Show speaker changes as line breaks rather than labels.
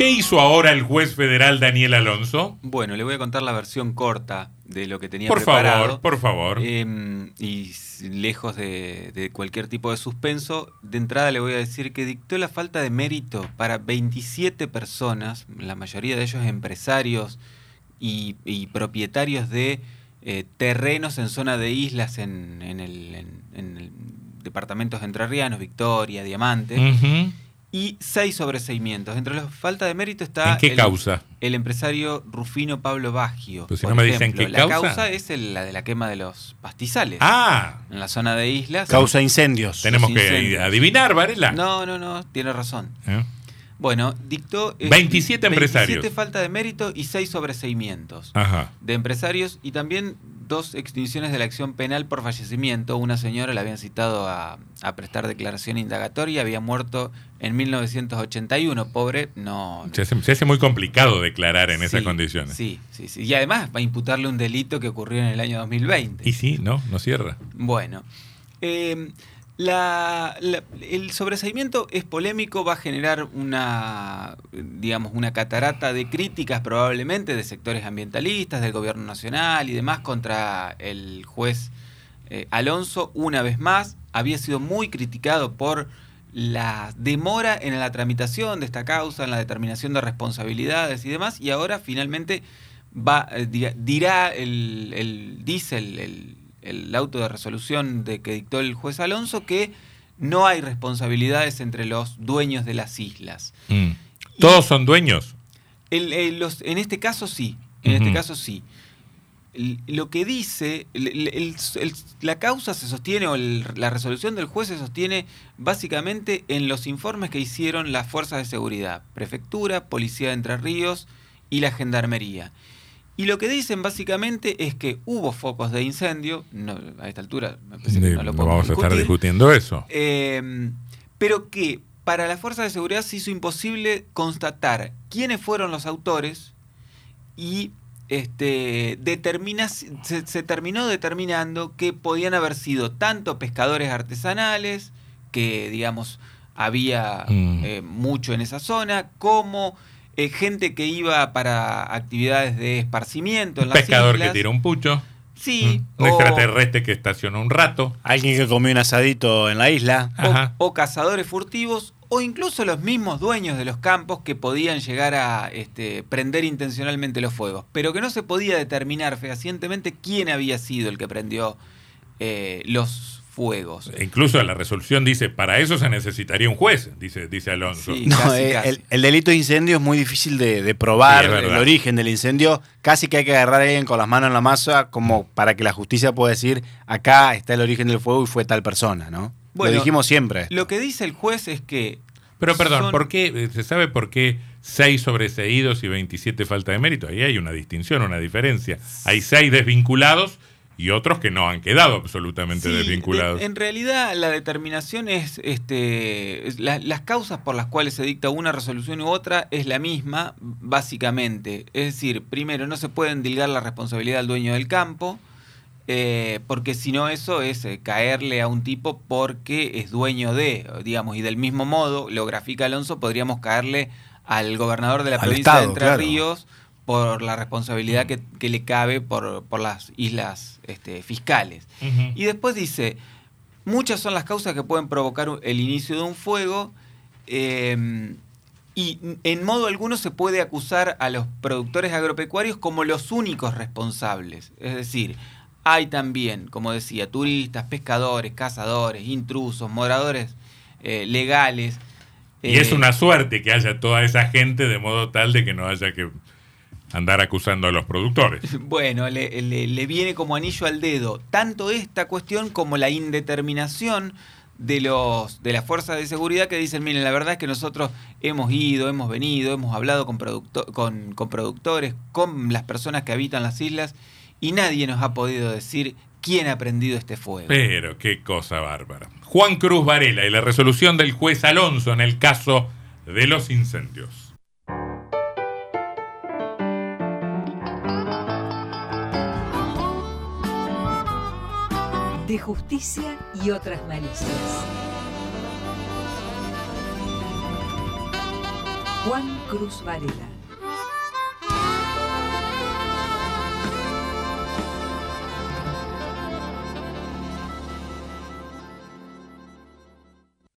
¿Qué hizo ahora el juez federal Daniel Alonso?
Bueno, le voy a contar la versión corta de lo que tenía
Por
preparado.
favor, por favor.
Em, y s- lejos de, de cualquier tipo de suspenso, de entrada le voy a decir que dictó la falta de mérito para 27 personas, la mayoría de ellos empresarios y, y propietarios de eh, terrenos en zona de islas en, en el, en- en el departamentos entrerrianos, Victoria, Diamante,
Ujú.
Y seis sobreseimientos. Entre los falta de mérito está
¿En qué
el,
causa?
el empresario Rufino Pablo Baggio.
Pues si
por
no me dicen
ejemplo.
qué
la
causa.
causa es el- la de la quema de los pastizales.
Ah,
En la zona de islas.
Causa incendios.
tenemos que adivinar, Varela.
No, no, no, tiene razón.
¿Eh?
Bueno, dictó... eh,
27 empresarios.
27 falta de mérito y 6 sobreseimientos
Ajá.
de empresarios y también dos extinciones de la acción penal por fallecimiento. Una señora la habían citado a, a prestar declaración indagatoria, había muerto en 1981. Pobre, no.
Se hace, se hace muy complicado declarar en esas condiciones.
Sí, sí, sí. Y además va a imputarle un delito que ocurrió en el año 2020.
Y sí, no, no cierra.
Bueno, eh, el sobreseimiento es polémico, va a generar una, digamos, una catarata de críticas probablemente de sectores ambientalistas, del gobierno nacional y demás contra el juez eh, Alonso. Una vez más, había sido muy criticado por la demora en la tramitación de esta causa, en la determinación de responsabilidades y demás, y ahora finalmente va, eh, dirá el, dice el- el auto de resolución de que dictó el juez Alonso que no hay responsabilidades entre los dueños de las islas.
Mm. Todos son dueños.
El- el- los- en este caso sí, en este caso sí. El- lo que dice, la causa se sostiene, o la resolución del juez se sostiene básicamente en los informes que hicieron las fuerzas de seguridad, prefectura, policía de Entre Ríos y la gendarmería. Y lo que dicen básicamente es que hubo focos de incendio, no, a esta altura me parece que no lo
no
podemos
vamos a estar discutiendo eso.
eh, pero que para la fuerza de seguridad se hizo imposible constatar quiénes fueron los autores y este, determina, se, se terminó determinando que podían haber sido tanto pescadores artesanales, que digamos había
Mm.
eh, mucho en esa zona, como eh, gente que iba para actividades de esparcimiento en
Un
las
pescador
islas.
que tira un pucho.
Sí,
Mm. Un
o-
extraterrestre que estacionó un rato.
Alguien que comió un asadito en la isla.
o cazadores furtivos o incluso los mismos dueños de los campos que podían llegar a este, prender intencionalmente los fuegos, pero que no se podía determinar fehacientemente quién había sido el que prendió eh, los fuegos.
Incluso la resolución dice, para eso se necesitaría un juez, dice, dice Alonso.
Sí.
No,
Casi,
eh,
casi.
El, el delito de incendio es muy difícil de, de probar
Sí,
el origen del incendio. Casi que hay que agarrar a alguien con las manos en la masa como para que la justicia pueda decir acá está el origen del fuego y fue tal persona, ¿no?
Bueno,
Lo dijimos siempre.
Lo que dice el juez es que...
Pero perdón,
son-
¿por qué? eh, ¿Se sabe por qué 6 sobreseídos y 27 falta de mérito? Ahí hay una distinción, una diferencia. Hay 6 desvinculados y otros que no han quedado absolutamente
Sí,
desvinculados.
de- en realidad la determinación es, este, es la- las causas por las cuales se dicta una resolución u otra es la misma, básicamente. Es decir, primero no se puede endilgar la responsabilidad al dueño del campo, eh, porque si no eso es eh, caerle a un tipo porque es dueño de, digamos, y del mismo modo, lo grafica Alonso, podríamos caerle al gobernador de la
Al
provincia de Entre
claro.
Ríos por la responsabilidad que, que le cabe por, por las islas este, fiscales. Y después dice, muchas son las causas que pueden provocar el inicio de un fuego eh, y en modo alguno se puede acusar a los productores agropecuarios como los únicos responsables. Es decir, hay también, como decía, turistas, pescadores, cazadores, intrusos, moradores eh, legales.
Y es
eh,
una suerte que haya toda esa gente de modo tal de que no haya que andar acusando a los productores.
Bueno, le, le- le viene como anillo al dedo tanto esta cuestión como la indeterminación de los de las fuerzas de seguridad que dicen, miren, la verdad es que nosotros hemos ido, hemos venido, hemos hablado con, producto- con, con productores, con las personas que habitan las islas, y nadie nos ha podido decir quién ha prendido este fuego.
Pero qué cosa bárbara. Juan Cruz Varela y la resolución del juez Alonso en el caso de los incendios.
De justicia y otras malicias. Juan Cruz Varela.